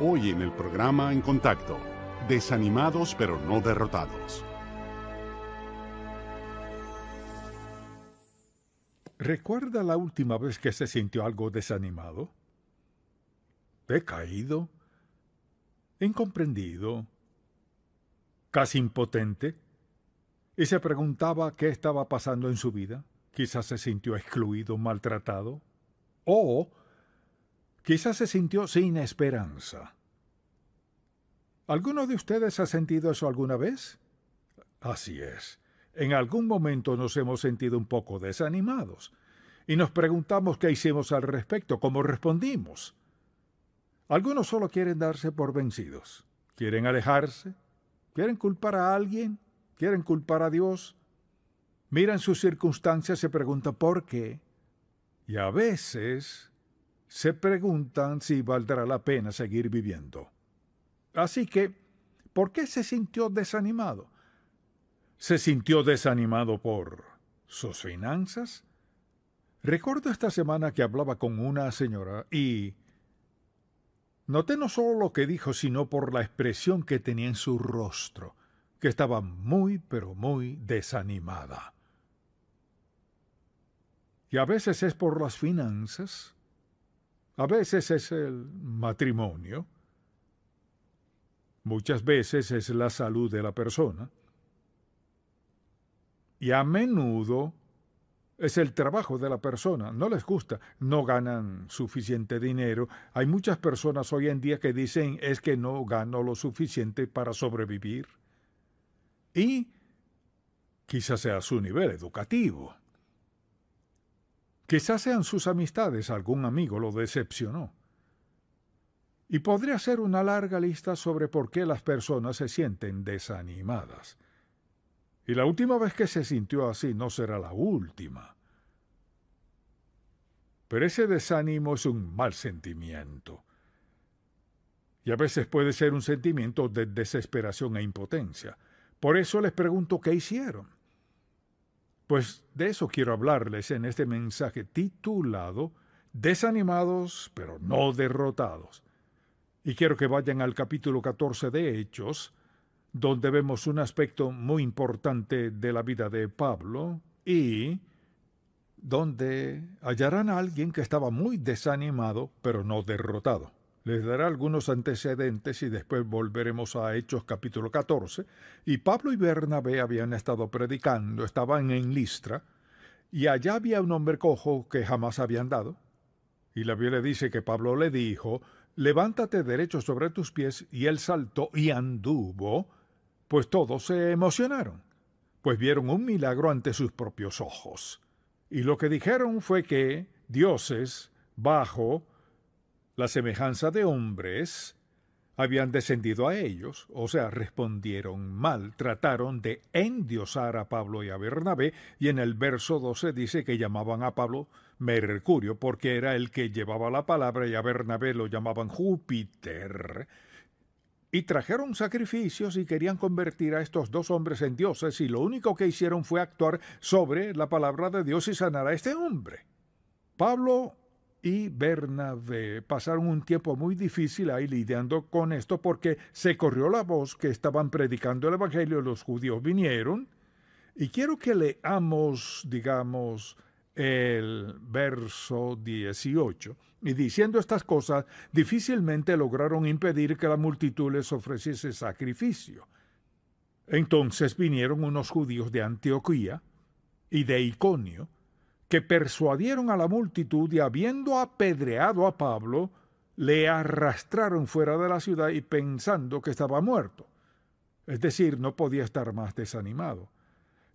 Hoy en el programa En Contacto, desanimados pero no derrotados. ¿Recuerda la última vez que se sintió algo desanimado? ¿Decaído? ¿Incomprendido? ¿Casi impotente? ¿Y se preguntaba qué estaba pasando en su vida? Quizás se sintió excluido, maltratado. O quizás se sintió sin esperanza. ¿Alguno de ustedes ha sentido eso alguna vez? Así es. En algún momento nos hemos sentido un poco desanimados y nos preguntamos qué hicimos al respecto, cómo respondimos. Algunos solo quieren darse por vencidos, quieren alejarse, quieren culpar a alguien, quieren culpar a Dios, miran sus circunstancias y se preguntan por qué, y a veces se preguntan si valdrá la pena seguir viviendo. Así que, ¿por qué se sintió desanimado? ¿Se sintió desanimado por sus finanzas? Recuerdo esta semana que hablaba con una señora y noté no solo lo que dijo, sino por la expresión que tenía en su rostro, que estaba muy, pero muy desanimada. Y a veces es por las finanzas, a veces es el matrimonio, muchas veces es la salud de la persona, y a menudo es el trabajo de la persona. No les gusta, no ganan suficiente dinero. Hay muchas personas hoy en día que dicen es que no gano lo suficiente para sobrevivir. Y quizás sea su nivel educativo. Quizás sean sus amistades, algún amigo lo decepcionó. Y podría ser una larga lista sobre por qué las personas se sienten desanimadas. Y la última vez que se sintió así no será la última. Pero ese desánimo es un mal sentimiento. Y a veces puede ser un sentimiento de desesperación e impotencia. Por eso les pregunto qué hicieron. Pues de eso quiero hablarles en este mensaje titulado Desanimados pero no derrotados. Y quiero que vayan al capítulo 14 de Hechos, donde vemos un aspecto muy importante de la vida de Pablo y donde hallarán a alguien que estaba muy desanimado, pero no derrotado. Les daré algunos antecedentes y después volveremos a Hechos capítulo 14. Y Pablo y Bernabé habían estado predicando, estaban en Listra, y allá había un hombre cojo que jamás habían dado. Y la Biblia dice que Pablo le dijo, levántate derecho sobre tus pies, y él saltó y anduvo, pues todos se emocionaron, pues vieron un milagro ante sus propios ojos. Y lo que dijeron fue que dioses, bajo la semejanza de hombres, habían descendido a ellos, o sea, respondieron mal, trataron de endiosar a Pablo y a Bernabé, y en el verso 12 dice que llamaban a Pablo Mercurio, porque era el que llevaba la palabra, y a Bernabé lo llamaban Júpiter, y trajeron sacrificios y querían convertir a estos dos hombres en dioses y lo único que hicieron fue actuar sobre la palabra de Dios y sanar a este hombre. Pablo y Bernabé pasaron un tiempo muy difícil ahí lidiando con esto porque se corrió la voz que estaban predicando el Evangelio, los judíos vinieron, y quiero que leamos, digamos, el verso 18. Y diciendo estas cosas, difícilmente lograron impedir que la multitud les ofreciese sacrificio. Entonces vinieron unos judíos de Antioquía y de Iconio, que persuadieron a la multitud y habiendo apedreado a Pablo, le arrastraron fuera de la ciudad y pensando que estaba muerto. Es decir, no podía estar más desanimado.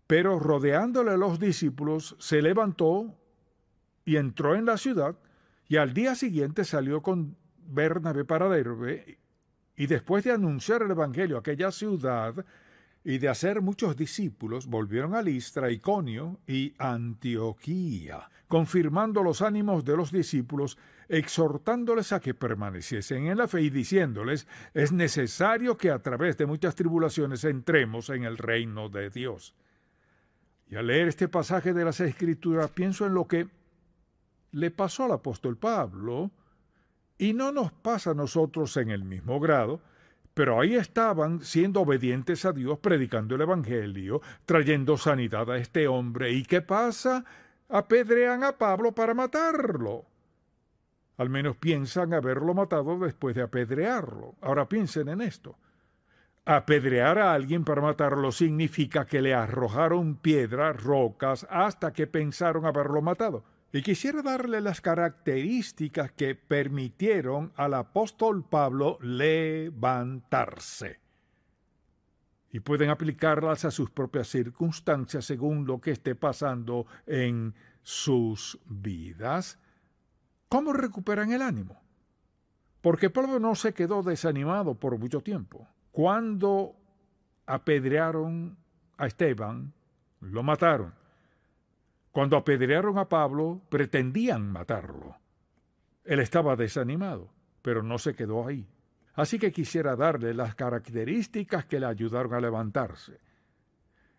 Pero rodeándole los discípulos, se levantó y entró en la ciudad, y al día siguiente salió con Bernabé para Derbe, y después de anunciar el Evangelio a aquella ciudad y de hacer muchos discípulos, volvieron a Listra, Iconio y Antioquía, confirmando los ánimos de los discípulos, exhortándoles a que permaneciesen en la fe y diciéndoles, es necesario que a través de muchas tribulaciones entremos en el reino de Dios. Y al leer este pasaje de las Escrituras pienso en lo que le pasó al apóstol Pablo Y no nos pasa a nosotros en el mismo grado, pero ahí estaban siendo obedientes a Dios, predicando el Evangelio, trayendo sanidad a este hombre. ¿Y qué pasa? Apedrean a Pablo para matarlo. Al menos piensan haberlo matado después de apedrearlo. Ahora piensen en esto. Apedrear a alguien para matarlo significa que le arrojaron piedras, rocas, hasta que pensaron haberlo matado. Y quisiera darle las características que permitieron al apóstol Pablo levantarse. Y pueden aplicarlas a sus propias circunstancias según lo que esté pasando en sus vidas. ¿Cómo recuperan el ánimo? Porque Pablo no se quedó desanimado por mucho tiempo. Cuando apedrearon a Esteban, lo mataron. Cuando apedrearon a Pablo, pretendían matarlo. Él estaba desanimado, pero no se quedó ahí. Así que quisiera darle las características que le ayudaron a levantarse.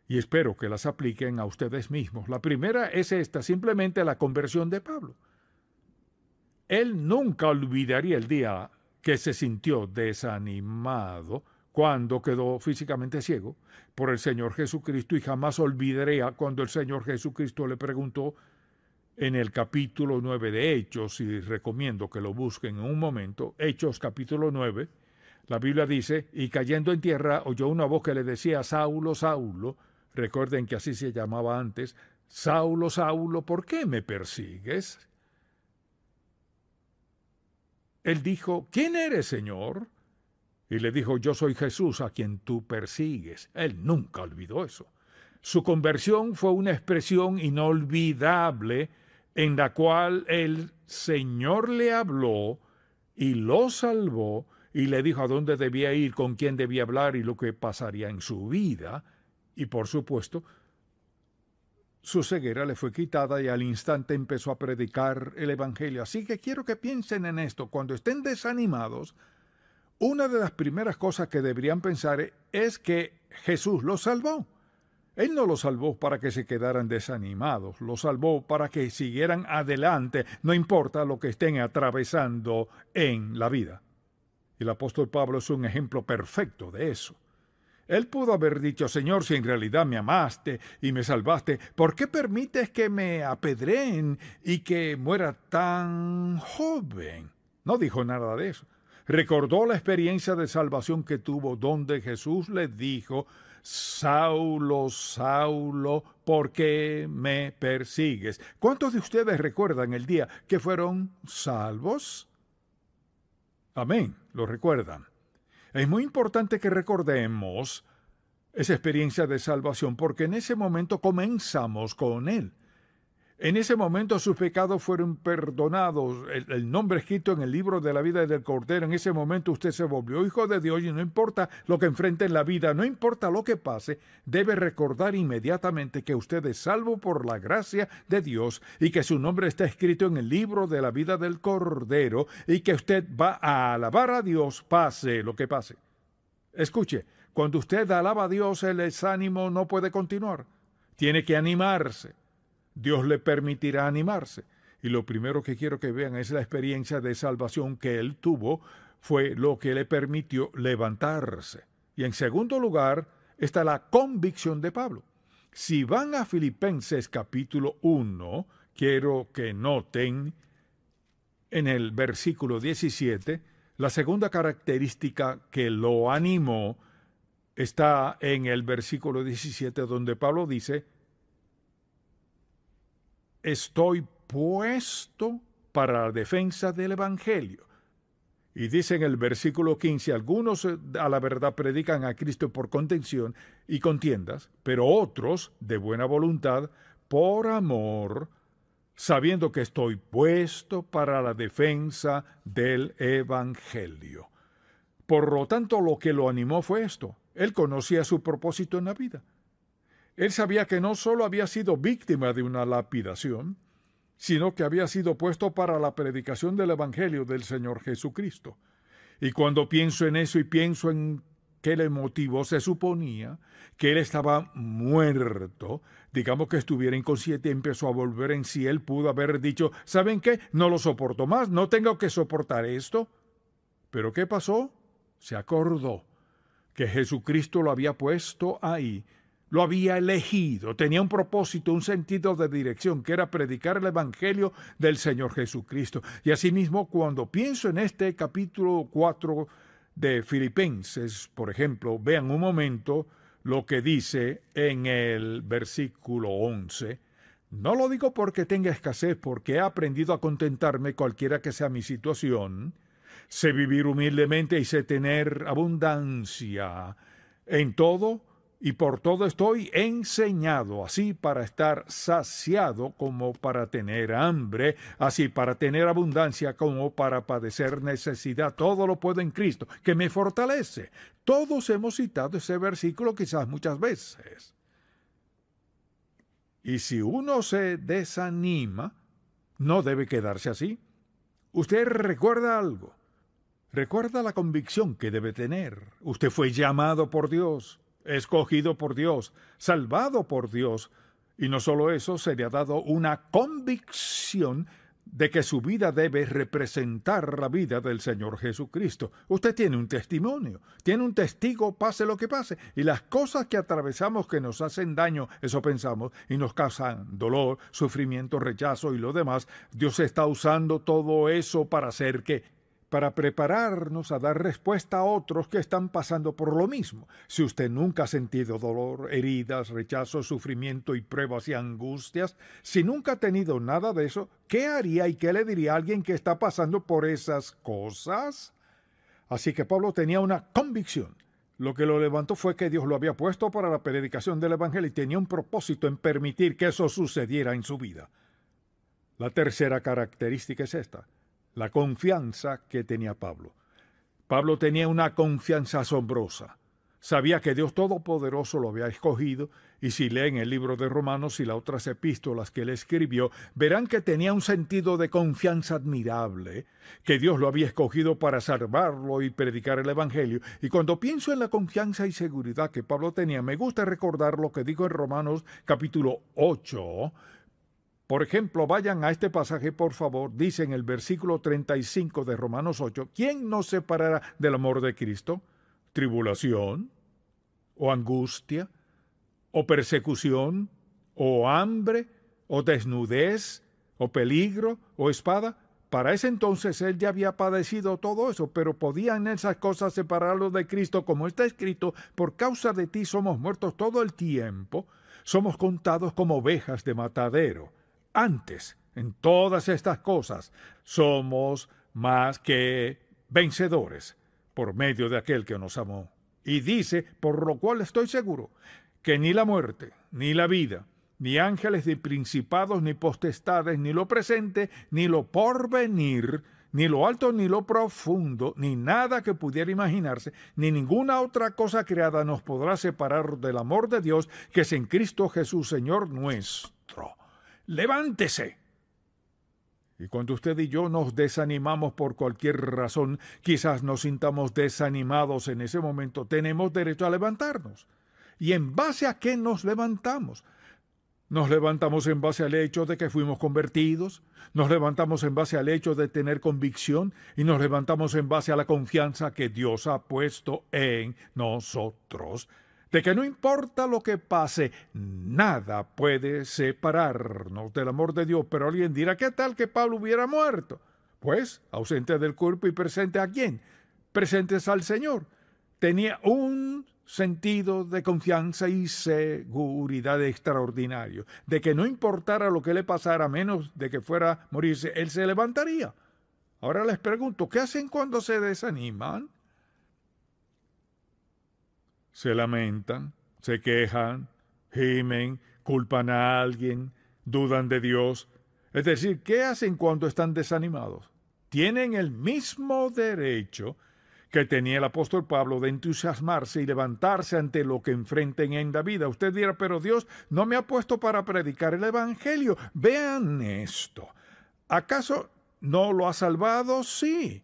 Y espero que las apliquen a ustedes mismos. La primera es esta, simplemente la conversión de Pablo. Él nunca olvidaría el día que se sintió desanimado cuando quedó físicamente ciego por el Señor Jesucristo y jamás olvidaría cuando el Señor Jesucristo le preguntó en el capítulo 9 de Hechos, y recomiendo que lo busquen en un momento, Hechos capítulo 9, la Biblia dice, y cayendo en tierra oyó una voz que le decía, Saulo, Saulo, recuerden que así se llamaba antes, Saulo, Saulo, ¿por qué me persigues? Él dijo, ¿quién eres, Señor? Y le dijo, yo soy Jesús a quien tú persigues. Él nunca olvidó eso. Su conversión fue una expresión inolvidable en la cual el Señor le habló y lo salvó y le dijo a dónde debía ir, con quién debía hablar y lo que pasaría en su vida. Y por supuesto, su ceguera le fue quitada y al instante empezó a predicar el Evangelio. Así que quiero que piensen en esto. Cuando estén desanimados, una de las primeras cosas que deberían pensar es que Jesús los salvó. Él no los salvó para que se quedaran desanimados, los salvó para que siguieran adelante, no importa lo que estén atravesando en la vida. El apóstol Pablo es un ejemplo perfecto de eso. Él pudo haber dicho, Señor, si en realidad me amaste y me salvaste, ¿por qué permites que me apedreen y que muera tan joven? No dijo nada de eso recordó la experiencia de salvación que tuvo, donde Jesús le dijo, Saulo, Saulo, ¿por qué me persigues? ¿Cuántos de ustedes recuerdan el día que fueron salvos? Amén, lo recuerdan. Es muy importante que recordemos esa experiencia de salvación porque en ese momento comenzamos con Él. En ese momento sus pecados fueron perdonados, el, nombre escrito en el libro de la vida del Cordero. En ese momento usted se volvió hijo de Dios y no importa lo que enfrente en la vida, no importa lo que pase, debe recordar inmediatamente que usted es salvo por la gracia de Dios y que su nombre está escrito en el libro de la vida del Cordero y que usted va a alabar a Dios pase lo que pase. Escuche, cuando usted alaba a Dios el desánimo no puede continuar. Tiene que animarse Dios le permitirá animarse. Y lo primero que quiero que vean es la experiencia de salvación que él tuvo, fue lo que le permitió levantarse. Y en segundo lugar está la convicción de Pablo. Si van a Filipenses capítulo 1, quiero que noten en el versículo 17, la segunda característica que lo animó está en el versículo 17, donde Pablo dice, estoy puesto para la defensa del Evangelio. Y dice en el versículo 15, algunos eh, a la verdad predican a Cristo por contención y contiendas, pero otros, de buena voluntad, por amor, sabiendo que estoy puesto para la defensa del Evangelio. Por lo tanto, lo que lo animó fue esto. Él conocía su propósito en la vida. Él sabía que no solo había sido víctima de una lapidación, sino que había sido puesto para la predicación del Evangelio del Señor Jesucristo. Y cuando pienso en eso y pienso en que le motivó se suponía que él estaba muerto, digamos que estuviera inconsciente y empezó a volver en sí, él pudo haber dicho, ¿saben qué? No lo soporto más, no tengo que soportar esto. Pero ¿qué pasó? Se acordó que Jesucristo lo había puesto ahí, lo había elegido, tenía un propósito, un sentido de dirección, que era predicar el Evangelio del Señor Jesucristo. Y asimismo, cuando pienso en este capítulo 4 de Filipenses, por ejemplo, vean un momento lo que dice en el versículo 11. No lo digo porque tenga escasez, porque he aprendido a contentarme cualquiera que sea mi situación. Sé vivir humildemente y sé tener abundancia. En todo, y por todo estoy enseñado, así para estar saciado como para tener hambre, así para tener abundancia como para padecer necesidad. Todo lo puedo en Cristo, que me fortalece. Todos hemos citado ese versículo quizás muchas veces. Y si uno se desanima, no debe quedarse así. Usted recuerda algo. Recuerda la convicción que debe tener. Usted fue llamado por Dios escogido por Dios, salvado por Dios, y no solo eso, se le ha dado una convicción de que su vida debe representar la vida del Señor Jesucristo. Usted tiene un testimonio, tiene un testigo, pase lo que pase, y las cosas que atravesamos que nos hacen daño, eso pensamos, y nos causan dolor, sufrimiento, rechazo y lo demás, Dios está usando todo eso para hacer que para prepararnos a dar respuesta a otros que están pasando por lo mismo. Si usted nunca ha sentido dolor, heridas, rechazo, sufrimiento y pruebas y angustias, si nunca ha tenido nada de eso, ¿qué haría y qué le diría a alguien que está pasando por esas cosas? Así que Pablo tenía una convicción. Lo que lo levantó fue que Dios lo había puesto para la predicación del Evangelio y tenía un propósito en permitir que eso sucediera en su vida. La tercera característica es esta la confianza que tenía Pablo. Pablo tenía una confianza asombrosa. Sabía que Dios Todopoderoso lo había escogido, y si leen el libro de Romanos y las otras epístolas que él escribió, verán que tenía un sentido de confianza admirable, que Dios lo había escogido para salvarlo y predicar el Evangelio. Y cuando pienso en la confianza y seguridad que Pablo tenía, me gusta recordar lo que dijo en Romanos capítulo 8, por ejemplo, vayan a este pasaje, por favor, dice en el versículo 35 de Romanos 8, ¿quién nos separará del amor de Cristo? ¿Tribulación? ¿O angustia? ¿O persecución? ¿O hambre? ¿O desnudez? ¿O peligro? ¿O espada? Para ese entonces él ya había padecido todo eso, pero podían esas cosas separarlo de Cristo, como está escrito, por causa de ti somos muertos todo el tiempo, somos contados como ovejas de matadero. Antes, en todas estas cosas, somos más que vencedores por medio de aquel que nos amó. Y dice, por lo cual estoy seguro, que ni la muerte, ni la vida, ni ángeles, ni principados, ni potestades, ni lo presente, ni lo porvenir, ni lo alto, ni lo profundo, ni nada que pudiera imaginarse, ni ninguna otra cosa creada nos podrá separar del amor de Dios que es en Cristo Jesús, Señor nuestro levántese. Y cuando usted y yo nos desanimamos por cualquier razón, quizás nos sintamos desanimados en ese momento, tenemos derecho a levantarnos. ¿Y en base a qué nos levantamos? Nos levantamos en base al hecho de que fuimos convertidos, nos levantamos en base al hecho de tener convicción y nos levantamos en base a la confianza que Dios ha puesto en nosotros de que no importa lo que pase, nada puede separarnos del amor de Dios. Pero alguien dirá, ¿qué tal que Pablo hubiera muerto? Pues, ausente del cuerpo y presente a quién? Presentes al Señor. Tenía un sentido de confianza y seguridad extraordinario, de que no importara lo que le pasara, menos de que fuera a morirse, él se levantaría. Ahora les pregunto, ¿qué hacen cuando se desaniman? Se lamentan, se quejan, gimen, culpan a alguien, dudan de Dios. Es decir, ¿qué hacen cuando están desanimados? Tienen el mismo derecho que tenía el apóstol Pablo de entusiasmarse y levantarse ante lo que enfrenten en la vida. Usted dirá, pero Dios no me ha puesto para predicar el Evangelio. Vean esto. ¿Acaso no lo ha salvado? Sí.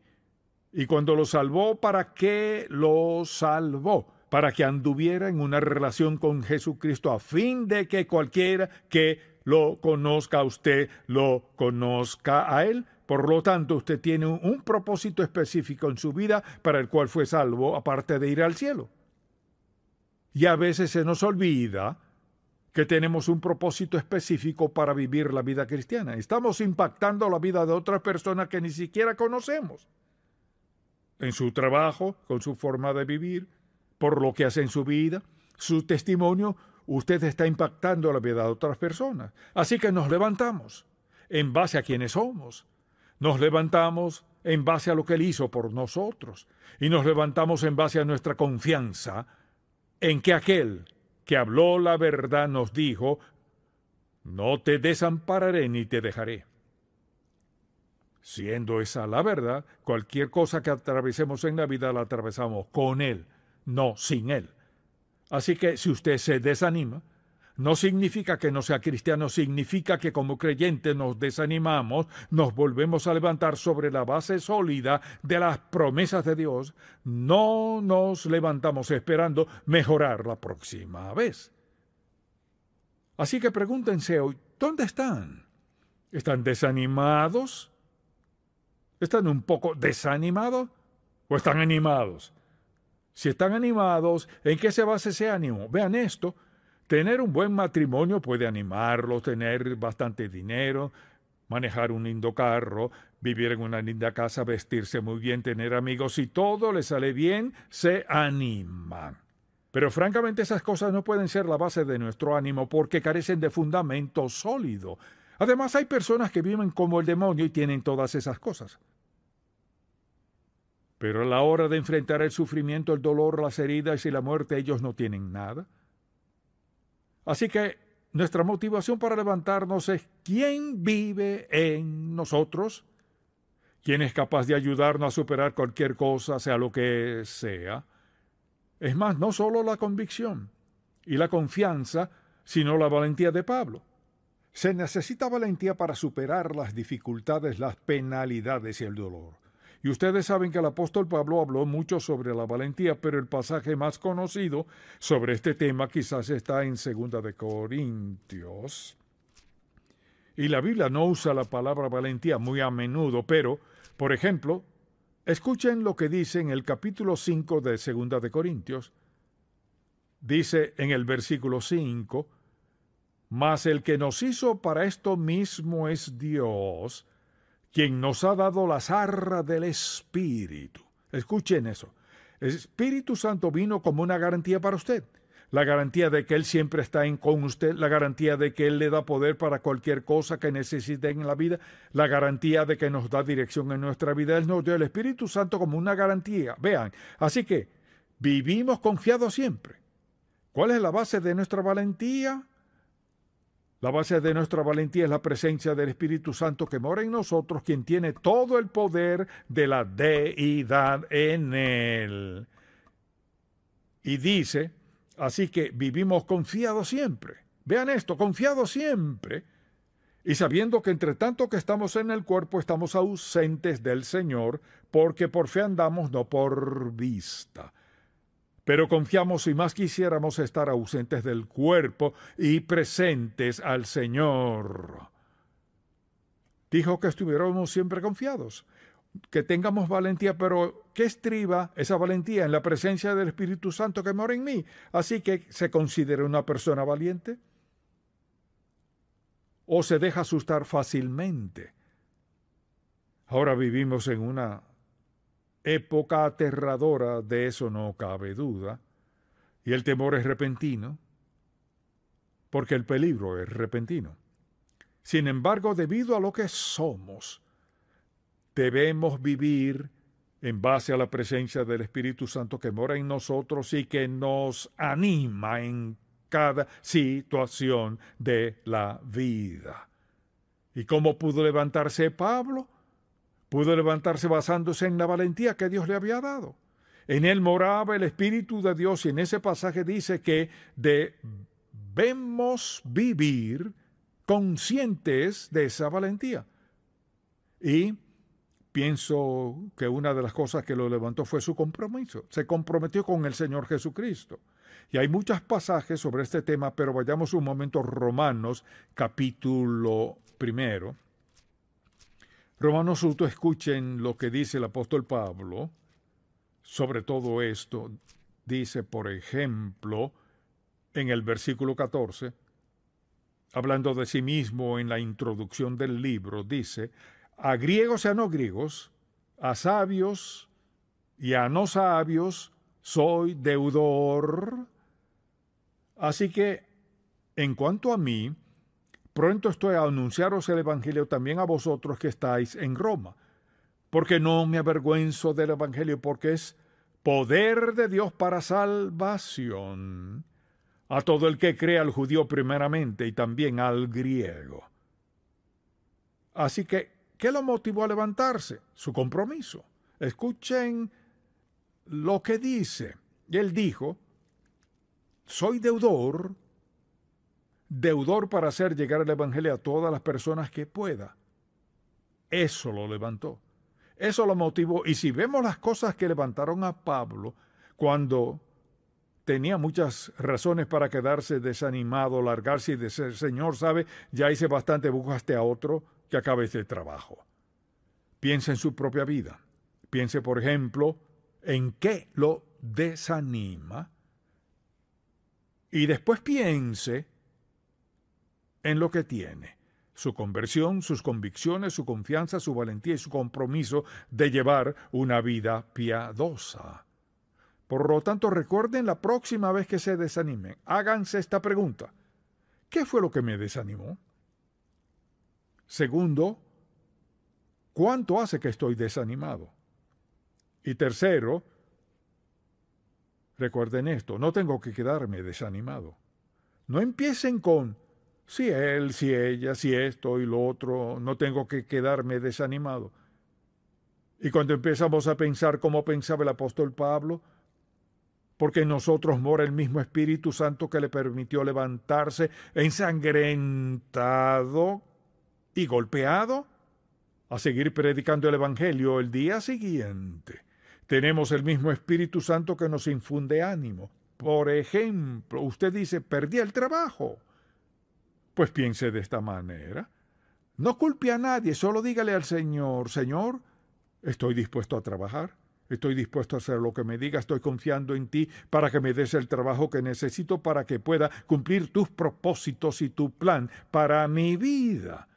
Y cuando lo salvó, ¿para qué lo salvó? Para que anduviera en una relación con Jesucristo a fin de que cualquiera que lo conozca a usted, lo conozca a él. Por lo tanto, usted tiene un, propósito específico en su vida para el cual fue salvo, aparte de ir al cielo. Y a veces se nos olvida que tenemos un propósito específico para vivir la vida cristiana. Estamos impactando la vida de otras personas que ni siquiera conocemos. En su trabajo, con su forma de vivir, por lo que hace en su vida, su testimonio, usted está impactando la vida de otras personas. Así que nos levantamos en base a quienes somos. Nos levantamos en base a lo que Él hizo por nosotros. Y nos levantamos en base a nuestra confianza en que aquel que habló la verdad nos dijo, no te desampararé ni te dejaré. Siendo esa la verdad, cualquier cosa que atravesemos en la vida la atravesamos con Él, no sin Él. Así que si usted se desanima, no significa que no sea cristiano, significa que como creyentes nos desanimamos, nos volvemos a levantar sobre la base sólida de las promesas de Dios, no nos levantamos esperando mejorar la próxima vez. Así que pregúntense hoy, ¿dónde están? ¿Están desanimados? ¿Están un poco desanimados? ¿O están animados? Si están animados, ¿en qué se basa ese ánimo? Vean esto, Tener un buen matrimonio puede animarlo, tener bastante dinero, manejar un lindo carro, vivir en una linda casa, vestirse muy bien, tener amigos. Si todo le sale bien, se animan. Pero francamente esas cosas no pueden ser la base de nuestro ánimo porque carecen de fundamento sólido. Además hay personas que viven como el demonio y tienen todas esas cosas. Pero a la hora de enfrentar el sufrimiento, el dolor, las heridas y la muerte, ellos no tienen nada. Así que nuestra motivación para levantarnos es quién vive en nosotros, quién es capaz de ayudarnos a superar cualquier cosa, sea lo que sea. Es más, no solo la convicción y la confianza, sino la valentía de Pablo. Se necesita valentía para superar las dificultades, las penalidades y el dolor. Y ustedes saben que el apóstol Pablo habló mucho sobre la valentía, pero el pasaje más conocido sobre este tema quizás está en Segunda de Corintios. Y la Biblia no usa la palabra valentía muy a menudo, pero, por ejemplo, escuchen lo que dice en el capítulo 5 de Segunda de Corintios. Dice en el versículo 5, Mas el que nos hizo para esto mismo es Dios, quien nos ha dado las arras del Espíritu. Escuchen eso. El Espíritu Santo vino como una garantía para usted. La garantía de que Él siempre está en con usted, la garantía de que Él le da poder para cualquier cosa que necesite en la vida, la garantía de que nos da dirección en nuestra vida. Él nos dio el Espíritu Santo como una garantía. Vean, así que vivimos confiados siempre. ¿Cuál es la base de nuestra valentía? La base de nuestra valentía es la presencia del Espíritu Santo que mora en nosotros, quien tiene todo el poder de la deidad en él. Y dice, así que vivimos confiados siempre. Vean esto, confiados siempre. Y sabiendo que entre tanto que estamos en el cuerpo estamos ausentes del Señor, porque por fe andamos, no por vista pero confiamos y más quisiéramos estar ausentes del cuerpo y presentes al Señor. Dijo que estuviéramos siempre confiados, que tengamos valentía, pero ¿qué estriba esa valentía en la presencia del Espíritu Santo que mora en mí? Así que se considera una persona valiente o se deja asustar fácilmente. Ahora vivimos en una época aterradora, de eso no cabe duda, y el temor es repentino, porque el peligro es repentino. Sin embargo, debido a lo que somos, debemos vivir en base a la presencia del Espíritu Santo que mora en nosotros y que nos anima en cada situación de la vida. ¿Y cómo pudo levantarse Pablo? Pudo levantarse basándose en la valentía que Dios le había dado. En él moraba el Espíritu de Dios y en ese pasaje dice que debemos vivir conscientes de esa valentía. Y pienso que una de las cosas que lo levantó fue su compromiso. Se comprometió con el Señor Jesucristo. Y hay muchos pasajes sobre este tema, pero vayamos un momento Romanos capítulo primero. Romanos 1, escuchen lo que dice el apóstol Pablo sobre todo esto. Dice, por ejemplo, en el versículo 14, hablando de sí mismo en la introducción del libro, dice, a griegos y a no griegos, a sabios y a no sabios, soy deudor. Así que, en cuanto a mí, pronto estoy a anunciaros el Evangelio también a vosotros que estáis en Roma, porque no me avergüenzo del Evangelio, porque es poder de Dios para salvación a todo el que cree al judío primeramente y también al griego. Así que, ¿qué lo motivó a levantarse? Su compromiso. Escuchen lo que dice. Él dijo, soy deudor, deudor para hacer llegar el Evangelio a todas las personas que pueda. Eso lo levantó. Eso lo motivó. Y si vemos las cosas que levantaron a Pablo cuando tenía muchas razones para quedarse desanimado, largarse y decir, Señor, sabe, ya hice bastante, buscaste a otro que acabe este trabajo. Piense en su propia vida. Piense, por ejemplo, en qué lo desanima. Y después piense en lo que tiene su conversión, sus convicciones, su confianza, su valentía y su compromiso de llevar una vida piadosa. Por lo tanto, recuerden la próxima vez que se desanimen, háganse esta pregunta. ¿Qué fue lo que me desanimó? Segundo, ¿cuánto hace que estoy desanimado? Y tercero, recuerden esto, no tengo que quedarme desanimado. No empiecen con si él, si ella, si esto y lo otro, no tengo que quedarme desanimado. Y cuando empezamos a pensar como pensaba el apóstol Pablo, porque en nosotros mora el mismo Espíritu Santo que le permitió levantarse ensangrentado y golpeado a seguir predicando el Evangelio el día siguiente. Tenemos el mismo Espíritu Santo que nos infunde ánimo. Por ejemplo, usted dice, perdí el trabajo. Pues piense de esta manera. No culpe a nadie, solo dígale al Señor, Señor, estoy dispuesto a trabajar, estoy dispuesto a hacer lo que me diga, estoy confiando en ti para que me des el trabajo que necesito para que pueda cumplir tus propósitos y tu plan para mi vida.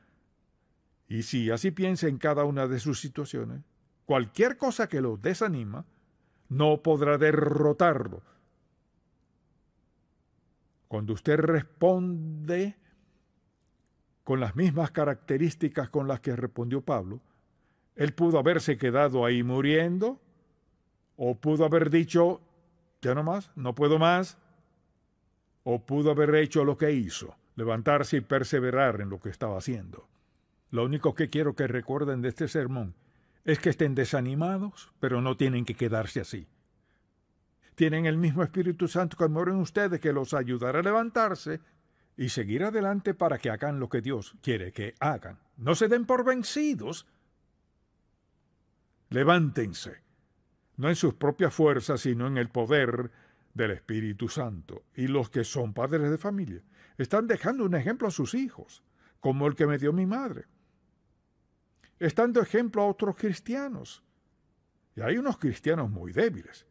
Y si así piensa en cada una de sus situaciones, cualquier cosa que lo desanima, no podrá derrotarlo. Cuando usted responde con las mismas características con las que respondió Pablo, él pudo haberse quedado ahí muriendo, o pudo haber dicho, ya no más, no puedo más, o pudo haber hecho lo que hizo, levantarse y perseverar en lo que estaba haciendo. Lo único que quiero que recuerden de este sermón es que estén desanimados, pero no tienen que quedarse así. Tienen el mismo Espíritu Santo que mueren ustedes que los ayudará a levantarse y seguir adelante para que hagan lo que Dios quiere que hagan. No se den por vencidos. Levántense, no en sus propias fuerzas, sino en el poder del Espíritu Santo. Y los que son padres de familia están dejando un ejemplo a sus hijos, como el que me dio mi madre. Están dando ejemplo a otros cristianos. Y hay unos cristianos muy débiles,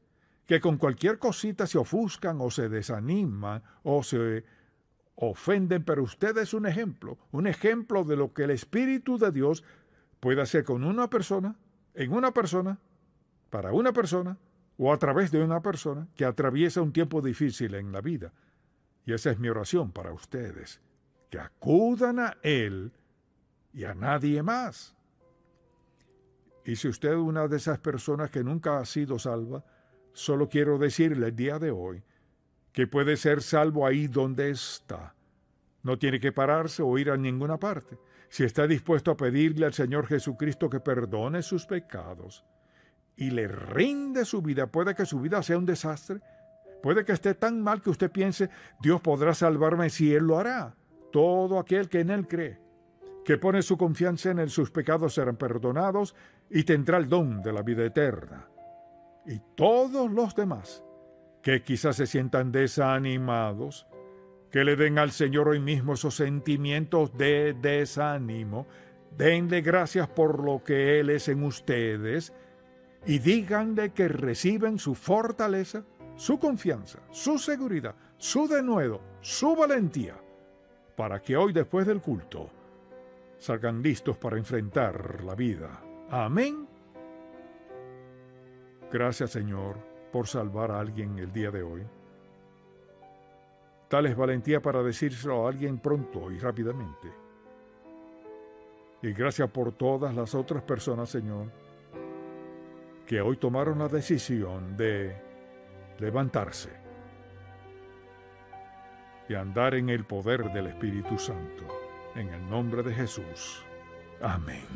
que con cualquier cosita se ofuscan o se desaniman o se ofenden, pero usted es un ejemplo, un ejemplo de lo que el Espíritu de Dios puede hacer con una persona, en una persona, para una persona, o a través de una persona que atraviesa un tiempo difícil en la vida. Y esa es mi oración para ustedes, que acudan a Él y a nadie más. Y si usted es una de esas personas que nunca ha sido salva, solo quiero decirle el día de hoy que puede ser salvo ahí donde está. No tiene que pararse o ir a ninguna parte. Si está dispuesto a pedirle al Señor Jesucristo que perdone sus pecados y le rinde su vida, puede que su vida sea un desastre, puede que esté tan mal que usted piense, Dios podrá salvarme si Él lo hará. Todo aquel que en Él cree, que pone su confianza en Él, sus pecados serán perdonados y tendrá el don de la vida eterna. Y todos los demás que quizás se sientan desanimados, que le den al Señor hoy mismo esos sentimientos de desánimo, denle gracias por lo que Él es en ustedes y díganle que reciben su fortaleza, su confianza, su seguridad, su denuedo, su valentía, para que hoy después del culto salgan listos para enfrentar la vida. Amén. Gracias Señor por salvar a alguien el día de hoy. Tal es valentía para decírselo a alguien pronto y rápidamente. Y gracias por todas las otras personas, Señor, que hoy tomaron la decisión de levantarse y andar en el poder del Espíritu Santo. En el nombre de Jesús. Amén.